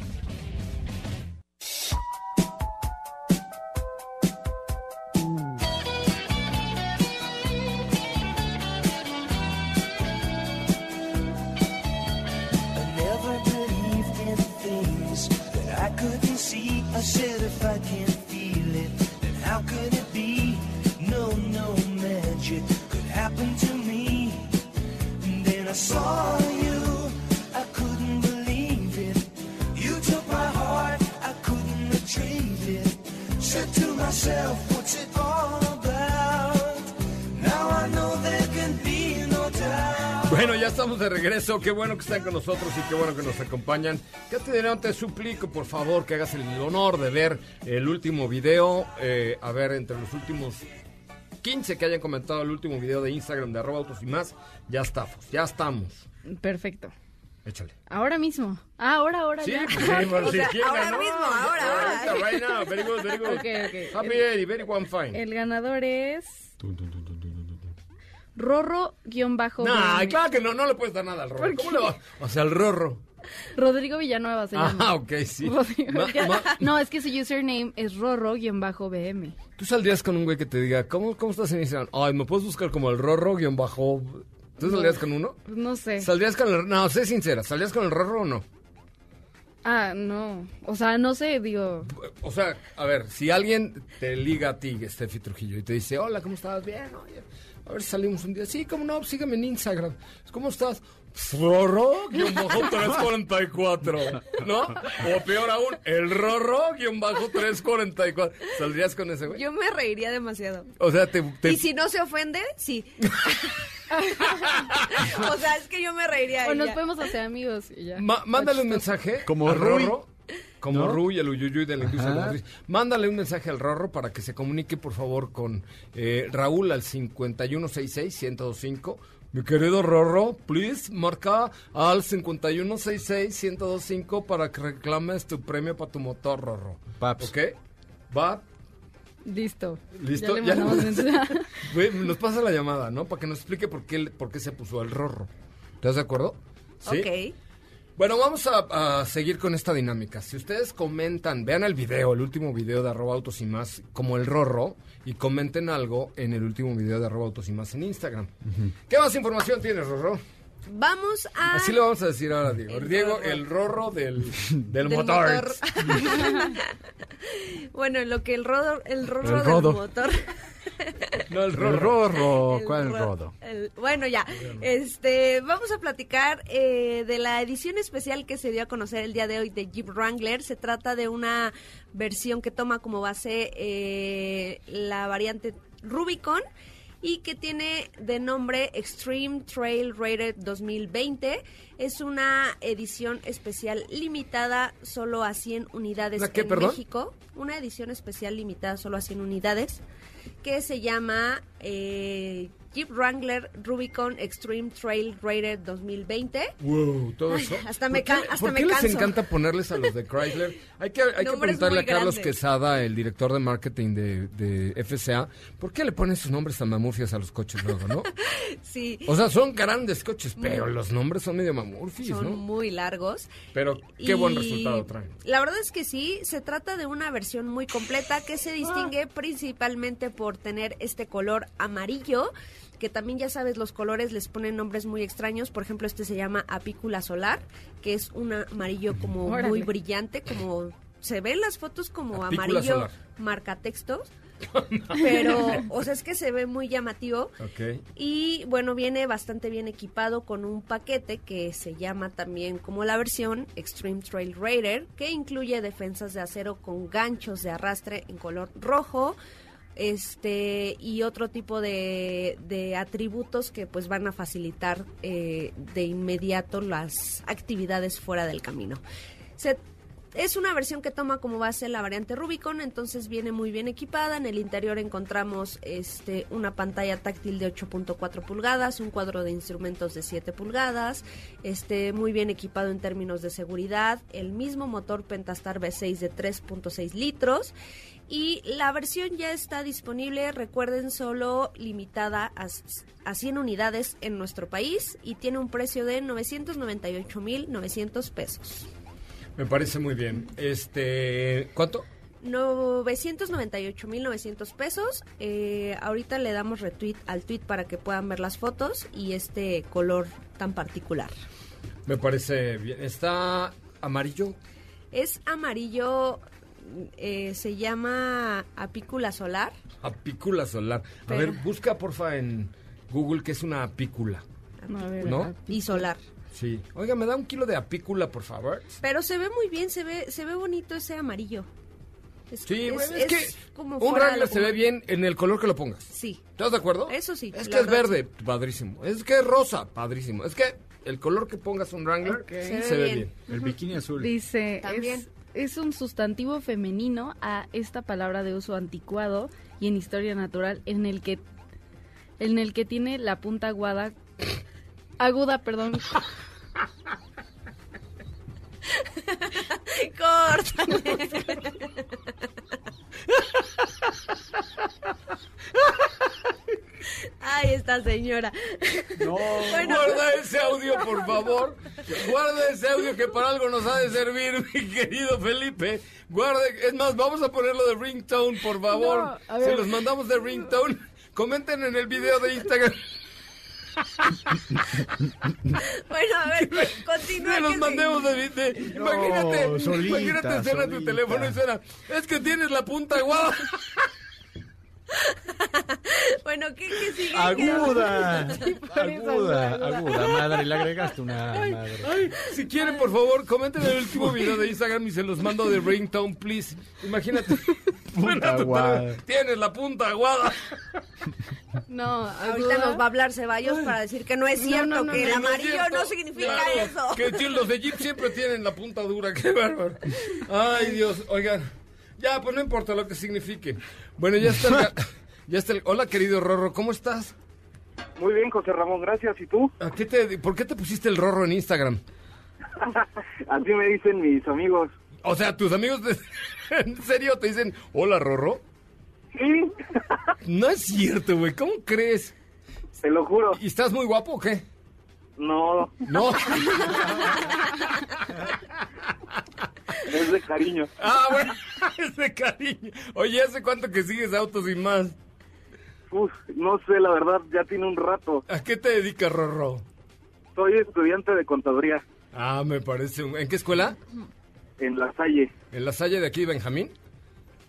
Regreso. Qué bueno que están con nosotros y qué bueno que nos acompañan. ¿Qué te Te suplico, por favor, que hagas el honor de ver el último video. Eh, a ver, entre los últimos 15 que hayan comentado el último video de Instagram de arroba autos y más, ya estamos, ya estamos. Perfecto. Échale. Ahora mismo. Ah, ahora, ahora sí, ya. (laughs) Sí, sí, o sea, ahora mismo, ahora, ahora. Right now, very good, very good. Okay, okay. Happy el, very one fine. El ganador es... Rorro-BM. Nah, claro que no, no le puedes dar nada al Rorro. ¿Cómo le va? O sea, al Rorro. Rodrigo Villanueva se llama. Ah, ok, sí. no, es que su username es Rorro-BM. Tú saldrías con un güey que te diga, ¿cómo, cómo estás en Instagram? Ay, ¿me puedes buscar como el Rorro-? ¿Tú saldrías con uno? No sé. ¿Saldrías con el.? No, sé sincera, ¿saldrías con el Rorro o no? Ah, no. O sea, no sé, digo. O sea, a ver, si alguien te liga a ti, Steffi Trujillo, y te dice, hola, ¿cómo estás? Bien, oye. A ver si salimos un día. Sí, ¿cómo no? Sígueme en Instagram. ¿Cómo estás? Rorro-344, ¿no? O peor aún, el Rorro-344. ¿Saldrías con ese güey? Yo me reiría demasiado. O sea, te... Y si no se ofende, sí. (laughs) o sea, es que yo me reiría. O nos podemos hacer amigos y ya. mándale un mensaje. Como Rorro. Como ¿No? el Uyuyuy de la industria Mándale un mensaje al Rorro para que se comunique, por favor, con eh, Raúl al 5166-1025 mi querido Rorro, please, marca al 5166-1025 para que reclames tu premio para tu motor, Rorro. Paps. ¿Ok? ¿Va? Listo. ¿Listo? ¿Ya (laughs) nos pasa la llamada, ¿no? Para que nos explique por qué, por qué se puso el Rorro. ¿Estás de acuerdo? Sí. Ok. Bueno, vamos a, seguir con esta dinámica. Si ustedes comentan, vean el video, el último video de arroba autos y más, como el rorro, y comenten algo en el último video de arroba autos y más en Instagram. ¿Qué más información tienes, Rorro? Vamos a... Así lo vamos a decir ahora, Diego. Diego, el rorro del, (laughs) del, motor. (laughs) bueno, lo que el, rodo, el rorro del motor... (laughs) No, el rorro. ¿Cuál es el rodo? bueno, ya. Este, vamos a platicar eh, de la edición especial que se dio a conocer el día de hoy de Jeep Wrangler. Se trata de una versión que toma como base eh, la variante Rubicon y que tiene de nombre Extreme Trail Rated 2020. Es una edición especial limitada solo a 100 unidades en México. Una edición especial limitada solo a 100 unidades que se llama eh, Jeep Wrangler Rubicon Extreme Trail Rated 2020. Wow, todo eso. hasta me, qué, ¿por qué les encanta ponerles a los de Chrysler? Hay que, hay que preguntarle a Carlos Quesada, el director de marketing de, de, FCA, ¿por qué le ponen sus nombres tan mamurfias a los coches luego, no? (laughs) sí. O sea, son grandes coches, pero los nombres son medio mamurfis, son ¿no? Son muy largos. Pero qué buen resultado traen. La verdad es que sí, se trata de una versión muy completa que se distingue ah. principalmente por tener este color amarillo que también ya sabes, los colores les ponen nombres muy extraños. Por ejemplo, este se llama apícula solar, que es un amarillo como muy brillante, como se ven las fotos como amarillo marca textos. (laughs) pero, o sea, es que se ve muy llamativo. Y bueno, viene bastante bien equipado con un paquete que se llama también como la versión Extreme Trail Raider, que incluye defensas de acero con ganchos de arrastre en color rojo, este y otro tipo de, atributos que pues van a facilitar eh, de inmediato las actividades fuera del camino. es una versión que toma como base la variante Rubicon, entonces viene muy bien equipada. En el interior encontramos este, una pantalla táctil de 8.4 pulgadas, un cuadro de instrumentos de 7 pulgadas, este, muy bien equipado en términos de seguridad, el mismo motor Pentastar V6 de 3.6 litros y la versión ya está disponible, recuerden, solo limitada a, a 100 unidades en nuestro país y tiene un precio de 998.900 pesos. Me parece muy bien. Este, ¿cuánto? 998.900 pesos. Eh, ahorita le damos retweet al tweet para que puedan ver las fotos y este color tan particular. Me parece bien. ¿Está amarillo? Es amarillo eh, se llama apícula solar. Apícula solar. A ver, busca porfa en Google qué es una apícula. ¿No? Y solar. Sí. Oiga, ¿me da un kilo de apícula, por favor? Pero se ve muy bien, se ve, se ve bonito ese amarillo. sí, es, que un Wrangler se ve bien en el color que lo pongas. Sí. ¿Estás de acuerdo? Eso sí. Es que es verde, padrísimo. Es que es rosa, padrísimo. Es que el color que pongas un Wrangler se, ve bien. El bikini azul. Dice, También es un sustantivo femenino a esta palabra de uso anticuado y en historia natural en el que en el que tiene la punta aguada aguda, perdón. (laughs) Córtale. (laughs) Ay, esta señora. No, (laughs) guarda ese audio, por favor. Guarda ese audio que para algo nos ha de servir, (laughs) mi querido Felipe. Guarde, es más, vamos a ponerlo de ringtone, por favor. Se los mandamos de ringtone. Comenten en el video de Instagram. (laughs) bueno, a ver, continúa. Que los mandemos de, No, imagínate, solita, imagínate suena tu teléfono y suena, es que tienes la punta guada. (laughs) Bueno, ¿qué, qué sigue? Aguda, (laughs) aguda, aguda. aguda, madre, le agregaste una madre. Ay, si quieren, por favor, comenten el último video de Instagram y se los mando de ringtone, please. Imagínate. (laughs) tu aguada. Tienes la punta aguada. No, Ahorita aguda. nos va a hablar Ceballos para decir que no es cierto, no, no, que el amarillo cierto. no significa Claro, eso. Que los de Jeep siempre tienen la punta dura, qué bárbaro. Ay, Dios, oigan. Ya, pues no importa lo que signifique. Bueno, ya está el, ya está el- Hola, querido Rorro, ¿cómo estás? Muy bien, José Ramón, gracias. ¿Y tú? ¿A qué te, ¿Por qué te pusiste el Rorro en Instagram? (laughs) Así me dicen mis amigos. O sea, tus amigos de- (laughs) en serio te dicen, hola, Rorro. Sí, No es cierto, güey, ¿cómo crees? te lo juro. ¿Y estás muy guapo o qué? No, No. es de cariño. Ah, bueno, (laughs) es de cariño. Oye, ¿hace cuánto que sigues autos y más? Uf, no sé, la verdad, ya tiene un rato. ¿A qué te dedicas, Rorro? Soy estudiante de contaduría Ah, me parece. un- ¿En qué escuela? en La Salle. ¿En la Salle de aquí Benjamín?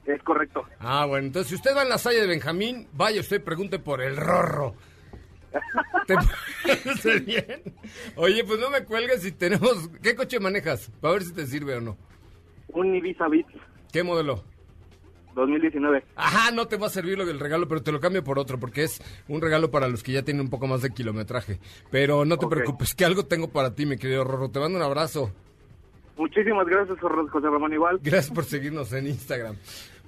Es correcto. Ah, bueno, entonces si usted va en la Salle de Benjamín, vaya usted y pregunte por el Rorro. ¿Te parece bien? Oye, pues no me cuelgues si tenemos... ¿Qué coche manejas? Para ver si te sirve o no. Un Ibiza Beats ¿Qué modelo? 2019. Ajá, no te va a servir lo del regalo, pero te lo cambio por otro, porque es un regalo para los que ya tienen un poco más de kilometraje. Pero no te preocupes, que algo tengo para ti, mi querido Rorro. Te mando un abrazo. Muchísimas gracias, José Ramón, igual. Gracias por seguirnos en Instagram.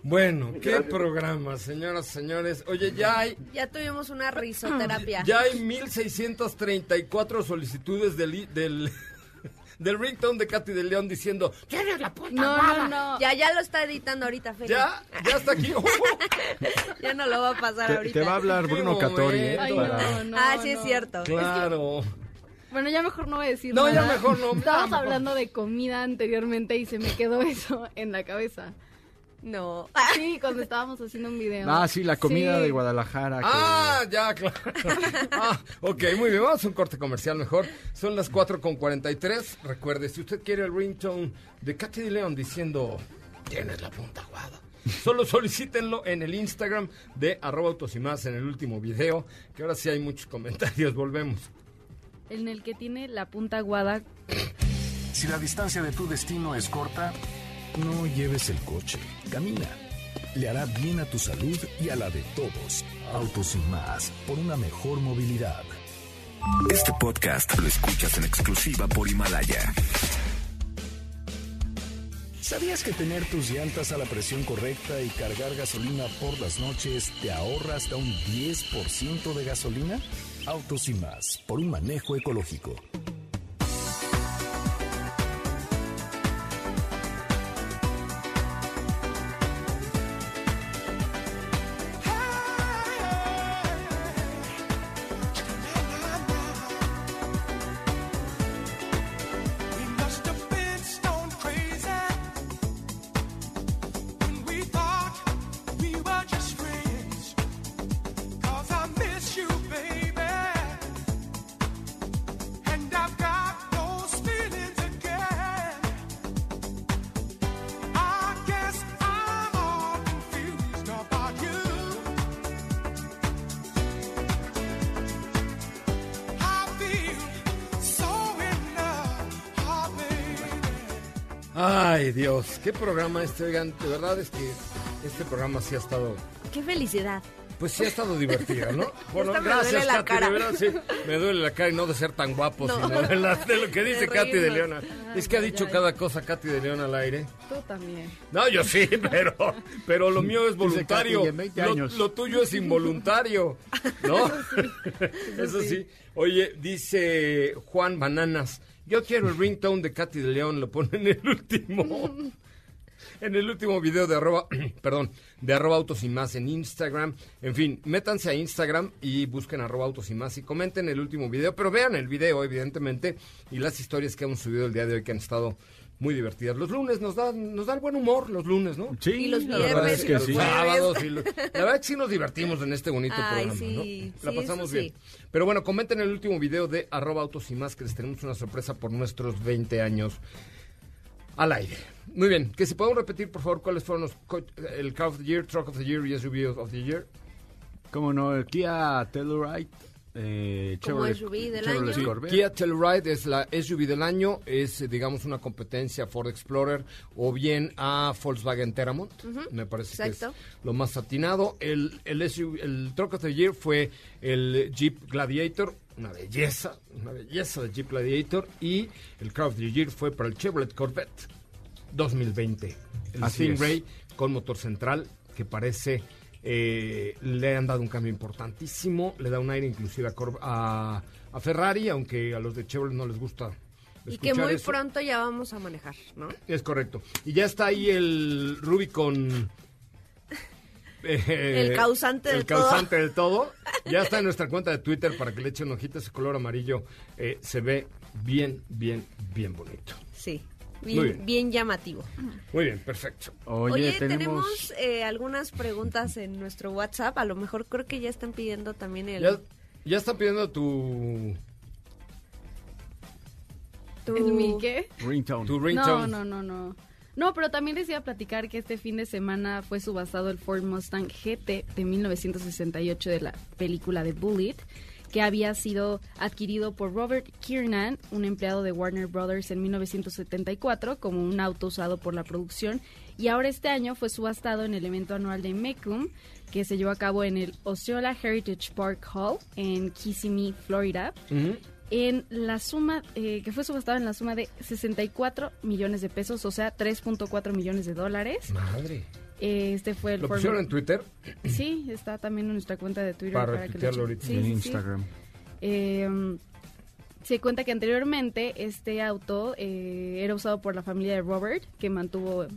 Bueno, qué programa, señoras, señores. Oye, ya hay, Ya tuvimos una risoterapia. ya hay 1634 solicitudes del, i- del, (laughs) del ringtone de Katy de León diciendo, ¿tienes la puta No, guada?". no, no. Ya, ya lo está editando ahorita, Feli. Ya, ya está aquí. (laughs) Ya no lo va a pasar Te, ahorita. te va a hablar Bruno Catori, ¿eh? Ay, Para- no, no, ah, sí, no. es cierto. claro. Bueno, ya mejor no voy a decir No, ya nada. mejor no. Estábamos Ya hablando de comida anteriormente y se me quedó eso en la cabeza. No. (laughs) Sí, cuando estábamos haciendo un video. Ah, sí, la comida Sí. de Guadalajara. que- Ah, ya, claro. (laughs) Ah, ok, muy bien, vamos a un corte comercial mejor. Son las 4 con 43. Recuerde, si usted quiere el ringtone de Katy de León diciendo, tienes la punta aguada. Solo solicítenlo en el Instagram de arroba autos y más en el último video, que ahora sí hay muchos comentarios. Volvemos. En el que tiene la punta aguada. Si la distancia de tu destino es corta, no lleves el coche, camina. Le hará bien a tu salud y a la de todos. Autos y más, por una mejor movilidad. Este podcast lo escuchas en exclusiva por Himalaya. ¿Sabías que tener tus llantas a la presión correcta y cargar gasolina por las noches te ahorra hasta un 10% de gasolina? Autos y más, por un manejo ecológico. Ay, Dios, qué programa este, oigan. De verdad es que este programa sí ha estado Qué felicidad. Pues sí ha estado divertido, ¿no? (laughs) Bueno, Hasta me gracias, duele la Katy, cara. de verdad, sí. Me duele la cara y no de ser tan guapo, No. sino de, la- de lo que (laughs) dice De Katy de. León. Es que ha dicho ya, cada cosa Katy de León al aire. Tú también. No, yo sí, (laughs) pero, pero lo mío es voluntario. Katy, en 20 Lo, años. lo tuyo es involuntario, ¿no? Eso sí. Oye, dice Juan Bananas, yo quiero el ringtone de Katy de León, lo pone en el último. (laughs) En el último video de arroba, (clears throat) perdón, de arroba autos y más en Instagram. En fin, métanse a Instagram y busquen arroba autos y más y comenten el último video, pero vean el video, evidentemente, y las historias que hemos subido el día de hoy que han estado muy divertidas. Los lunes nos da, nos da el buen humor, los lunes, ¿no? Sí, Y los la verdad viernes es y que los sí. jueves. sábados y lo- la verdad es que sí nos divertimos en este bonito Ay, programa, sí, ¿no? La sí, pasamos bien. Pero bueno, comenten el último video de arroba autos y más que les tenemos una sorpresa por nuestros 20 años al aire. Muy bien, que si podemos repetir por favor cuáles fueron los co- el Car of the Year, Truck of the Year y SUV of the Year. Como no, el Kia Telluride, eh, Como Chevrolet, SUV del Chevrolet año. Corvette. Kia Telluride es la SUV del año, es eh, digamos una competencia a Ford Explorer o bien a Volkswagen Teramont, me parece que es lo más atinado. El, el, SUV, el Truck of the Year fue el Jeep Gladiator, una belleza, una belleza de Jeep Gladiator y el Car of the Year fue para el Chevrolet Corvette 2020. El Así es. Stingray con motor central que parece eh, le han dado un cambio importantísimo, le da un aire inclusive a, Corv- a, a Ferrari, aunque a los de Chevrolet no les gusta. Y que muy eso. pronto ya vamos a manejar, ¿no? Es correcto. Y ya está ahí el Rubicon. (laughs) eh, El causante de el todo. causante de todo. Ya está en nuestra cuenta de Twitter para que le echen ojita. Ese color amarillo eh, se ve bien, bien, bien bonito. Sí. Bien, bien. bien llamativo. Muy bien, perfecto. Oye, Oye, tenemos... tenemos, eh, algunas preguntas en nuestro WhatsApp. A lo mejor creo que ya están pidiendo también el... Ya, ya está pidiendo tu, tu- ¿El mi qué? Ringtone. tu No, ringtone. no, no, no. No, pero también les iba a platicar que este fin de semana fue subastado el Ford Mustang GT de 1968 de la película de Bullet, que había sido adquirido por Robert Kiernan, un empleado de Warner Brothers en 1974, como un auto usado por la producción. Y ahora este año fue subastado en el evento anual de Mecum, que se llevó a cabo en el Osceola Heritage Park Hall en Kissimmee, Florida en la suma, eh, que fue subastado en la suma de 64 millones de pesos, o sea, 3.4 millones de dólares. Madre. Este fue el ¿Lo pusieron en Twitter? Sí, está también en nuestra cuenta de Twitter. Para que lo retuitearlo echen. ahorita. Sí, en sí, sí. Instagram. Eh, se cuenta que anteriormente este auto eh, era usado por la familia de Robert, que mantuvo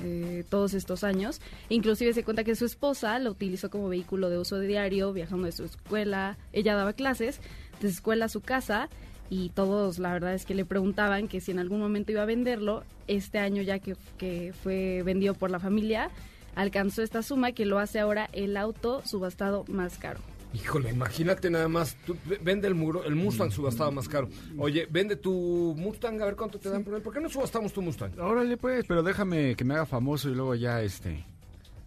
eh, todos estos años. Inclusive se cuenta que su esposa lo utilizó como vehículo de uso diario, viajando de su escuela. Ella daba clases de su escuela a su casa y todos la verdad es que le preguntaban que si en algún momento iba a venderlo. Este año ya que, que fue vendido por la familia, alcanzó esta suma que lo hace ahora el auto subastado más caro. Híjole, imagínate nada más. Tú, vende el muro, el Mustang subastado más caro. Oye, vende tu Mustang, a ver cuánto te dan por él. ¿Por qué no subastamos tu Mustang? Órale pues, pero déjame que me haga famoso y luego ya este...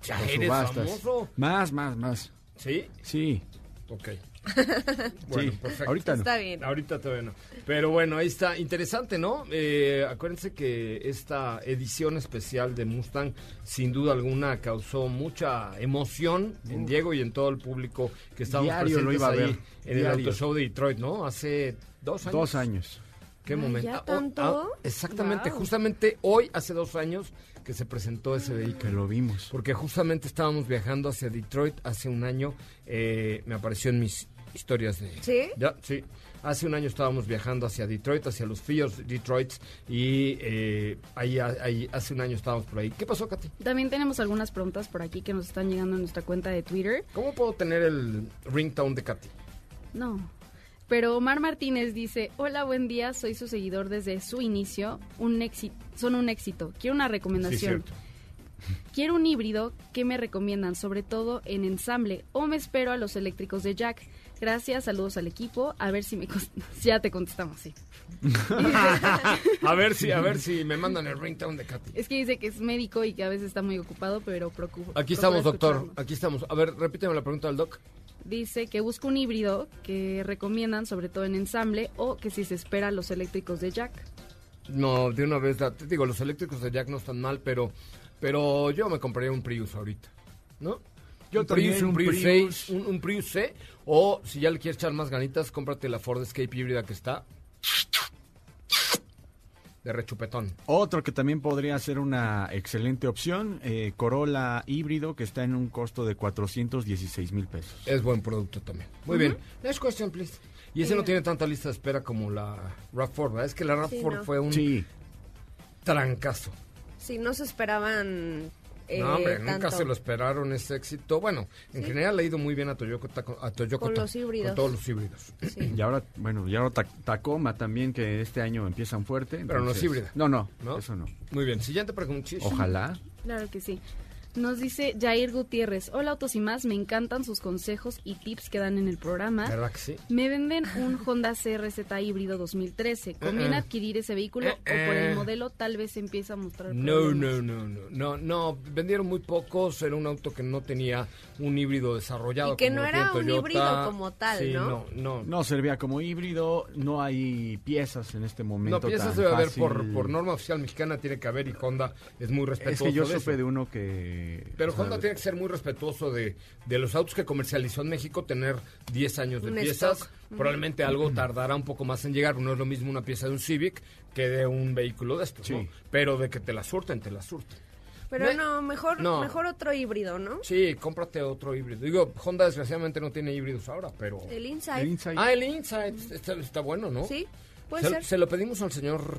Ya eres subastas. famoso. Más, más, más. ¿Sí? Sí, Ok. (laughs) Bueno, sí. perfecto. Ahorita no. Está bien. Ahorita todavía no. Pero bueno, ahí está. Interesante, ¿no? Eh, acuérdense que esta edición especial de Mustang, sin duda alguna, causó mucha emoción en Diego y en todo el público que estábamos Diario lo presentes iba a ahí ver. en el. Auto Show de Detroit, ¿no? Hace dos años. Dos años. ¿Qué Ay, momento? ¿ya Ah, oh, tanto? ah, exactamente, Wow. justamente hoy, hace dos años, que se presentó ese vehículo. Que lo vimos. Porque justamente estábamos viajando hacia Detroit hace un año. eh, me apareció en mis historias de... ¿Sí? Ya, sí. Hace un año estábamos viajando hacia Detroit, hacia los Fios Detroit. Y eh, ahí, ahí, hace un año estábamos por ahí. ¿Qué pasó, Katy? También tenemos algunas preguntas por aquí que nos están llegando en nuestra cuenta de Twitter. ¿Cómo puedo tener el ringtone de Katy? No. Pero Omar Martínez dice, hola, buen día, soy su seguidor desde su inicio, un éxito, son un éxito. Quiero una recomendación. Quiero un híbrido, ¿qué me recomiendan? Sobre todo en ensamble, o me espero a los eléctricos de Jack. Gracias, saludos al equipo, a ver si me... (laughs) ya te contestamos, sí. (laughs) a ver si, a ver si me mandan el ringtone de Katy. Es que dice que es médico y que a veces está muy ocupado, pero preocupa. Aquí estamos, doctor. Aquí estamos. A ver, repíteme la pregunta del doc. Dice que busca un híbrido que recomiendan, sobre todo en ensamble, o que si se espera los eléctricos de Jack. No, de una vez, te digo, los eléctricos de Jack no están mal, pero, pero yo me compraría un Prius ahorita, ¿no? Yo un también, Prius, un Prius, Prius. 6, un, un Prius C, o si ya le quieres echar más ganitas, cómprate la Ford Escape híbrida que está de rechupetón. Otro que también podría ser una excelente opción, eh, Corolla híbrido, que está en un costo de 416 mil pesos. Es buen producto también. Muy bien. Next question, please. Y ese no tiene tanta lista de espera como la RAV4, ¿verdad? Es que la RAV4 Sí, no. fue un Sí, trancazo. Sí, no se esperaban eh, No, hombre, nunca se lo esperaron ese éxito. Bueno, en Sí. general ha ido muy bien a Toyota, a Toyota Con los híbridos. Con todos los híbridos. Sí. Y ahora, bueno, y ahora Ta- Tacoma también, que este año empiezan fuerte. Pero no es híbrida. No, no, ¿No? eso no. Muy bien, siguiente pregunta. Ojalá. Claro que sí. Nos dice Jair Gutiérrez, hola Autos y más, me encantan sus consejos y tips que dan en el programa. ¿Verdad que sí? Me venden un Honda CRZ híbrido 2013. ¿Conviene Eh, eh. adquirir ese vehículo Eh, o por eh. el modelo tal vez empieza a mostrar No, problemas? no, no, no, no, no, vendieron muy pocos, era un auto que no tenía un híbrido desarrollado. Y que como no era un Toyota. híbrido como tal, Sí, ¿no? no, no. No servía como híbrido, no hay piezas en este momento. No, piezas tan debe haber fácil. por, por norma oficial mexicana, tiene que haber y Honda es muy Es respetuoso. que yo de supe eso. de uno que... Pero o sea, Honda tiene que ser muy respetuoso de, de los autos que comercializó en México, tener 10 años de Un piezas. stock. Probablemente algo tardará un poco más en llegar. No es lo mismo una pieza de un Civic que de un vehículo de estos. Pero de que te la surten, te la surten. Pero Me- no, mejor, No. mejor otro híbrido, ¿no? Sí, cómprate otro híbrido. Digo, Honda desgraciadamente no tiene híbridos ahora, pero... El Insight. el Insight- Ah, el Insight está, está bueno, ¿no? Sí, puede se, ser. se lo pedimos al señor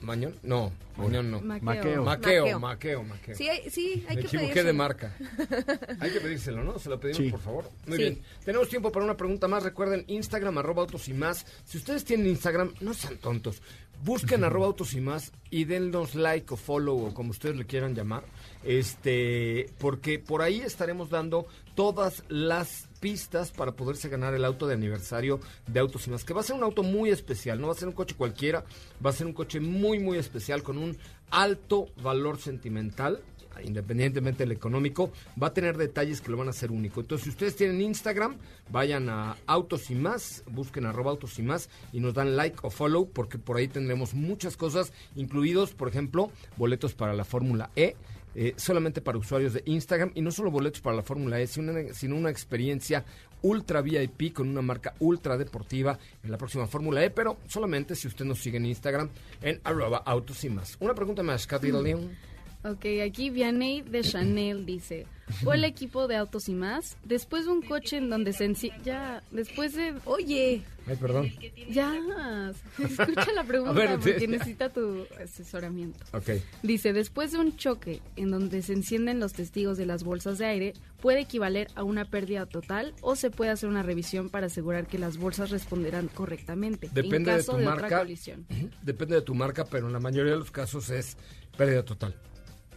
Mañón. No, Mañón no. Maqueo. Maqueo. Maqueo, Maqueo. Maqueo. Sí, hay, sí, hay Me que equivoqué de marca. (laughs) Hay que pedírselo, ¿no? Se lo pedimos, Sí. por favor. Muy Sí. bien. Tenemos tiempo para una pregunta más. Recuerden, Instagram, arroba autos y más. Si ustedes tienen Instagram, no sean tontos. Busquen arroba autos y más y dennos like o follow o como ustedes le quieran llamar. Este, porque por ahí estaremos dando todas las pistas para poderse ganar el auto de aniversario de Autos y más, que va a ser un auto muy especial, no va a ser un coche cualquiera, va a ser un coche muy muy especial con un alto valor sentimental, independientemente del económico, va a tener detalles que lo van a hacer único. Entonces, si ustedes tienen Instagram, vayan a Autos y más, busquen arroba Autos y más y nos dan like o follow porque por ahí tendremos muchas cosas, incluidos, por ejemplo, boletos para la Fórmula E, eh, solamente para usuarios de Instagram y no solo boletos para la Fórmula E, sino una, sino una experiencia ultra VIP con una marca ultra deportiva en la próxima Fórmula E, pero solamente si usted nos sigue en Instagram en arroba autos y más. Una pregunta más, Katy León. Ok, aquí Vianney de Chanel dice, hola equipo de Autos y más, después de un coche en donde se enci- ya, después de, Oye, Ay, perdón. ya, (laughs) escucha la pregunta (laughs) ver, porque necesita tu asesoramiento. Ok. Dice, después de un choque en donde se encienden los testigos de las bolsas de aire, puede equivaler a una pérdida total o se puede hacer una revisión para asegurar que las bolsas responderán correctamente Depende en de caso tu de, marca. otra colisión. Depende de tu marca, pero en la mayoría de los casos es pérdida total.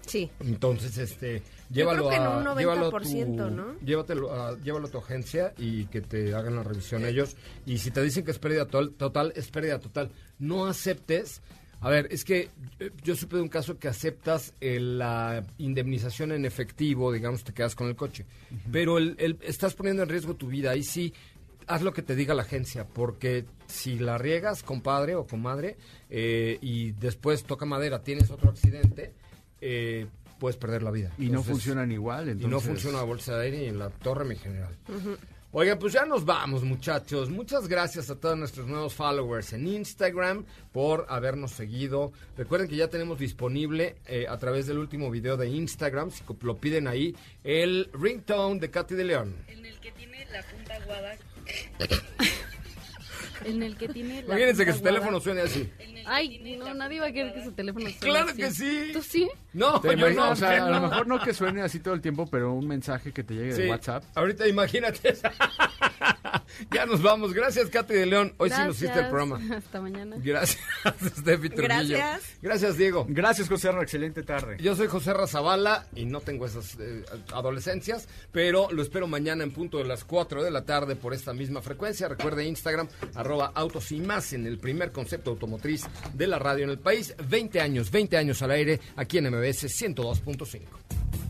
Sí. Entonces, este, llévalo creo que en a, un llévalo a tu, 90%, ¿no? Llévatelo a, llévalo a tu agencia y que te hagan la revisión ellos. Y si te dicen que es pérdida total, total, es pérdida total. No aceptes. A ver, es que eh, yo supe de un caso que aceptas eh, la indemnización en efectivo, digamos, te quedas con el coche. Pero el, el- estás poniendo en riesgo tu vida. Ahí sí, haz lo que te diga la agencia, porque si la riegas, compadre o comadre, eh, y después toca madera, tienes otro accidente, eh, puedes perder la vida. Y no funcionan igual, entonces... Y no funciona la bolsa de aire y en la torre, mi general. Oigan, pues ya nos vamos, muchachos. Muchas gracias a todos nuestros nuevos followers en Instagram por habernos seguido. Recuerden que ya tenemos disponible eh, a través del último video de Instagram, si lo piden ahí, el ringtone de Katy de León. En el que tiene la punta aguada. (laughs) en el que tiene la Imagínense que su teléfono suene así. Ay, no, nadie va a querer que su teléfono suene ¡Claro así. que sí! ¿Tú sí? No, Te yo no, o sea, a lo (laughs) mejor no que suene así todo el tiempo, pero un mensaje que te llegue Sí, de WhatsApp. Ahorita imagínate. (laughs) (laughs) ya nos vamos. Gracias, Katy de León. Hoy sí nos hiciste el programa. (laughs) Hasta mañana. Gracias, (laughs) Steffi Trujillo. Gracias. Gracias, Diego. Gracias, José Arra, excelente tarde. Yo soy José Razabala y no tengo esas eh, adolescencias, pero lo espero mañana en punto de las 4 de la tarde por esta misma frecuencia. Recuerde Instagram, arroba autos y más en el primer concepto automotriz de la radio en el país. 20 años, 20 años al aire aquí en MBS 102.5.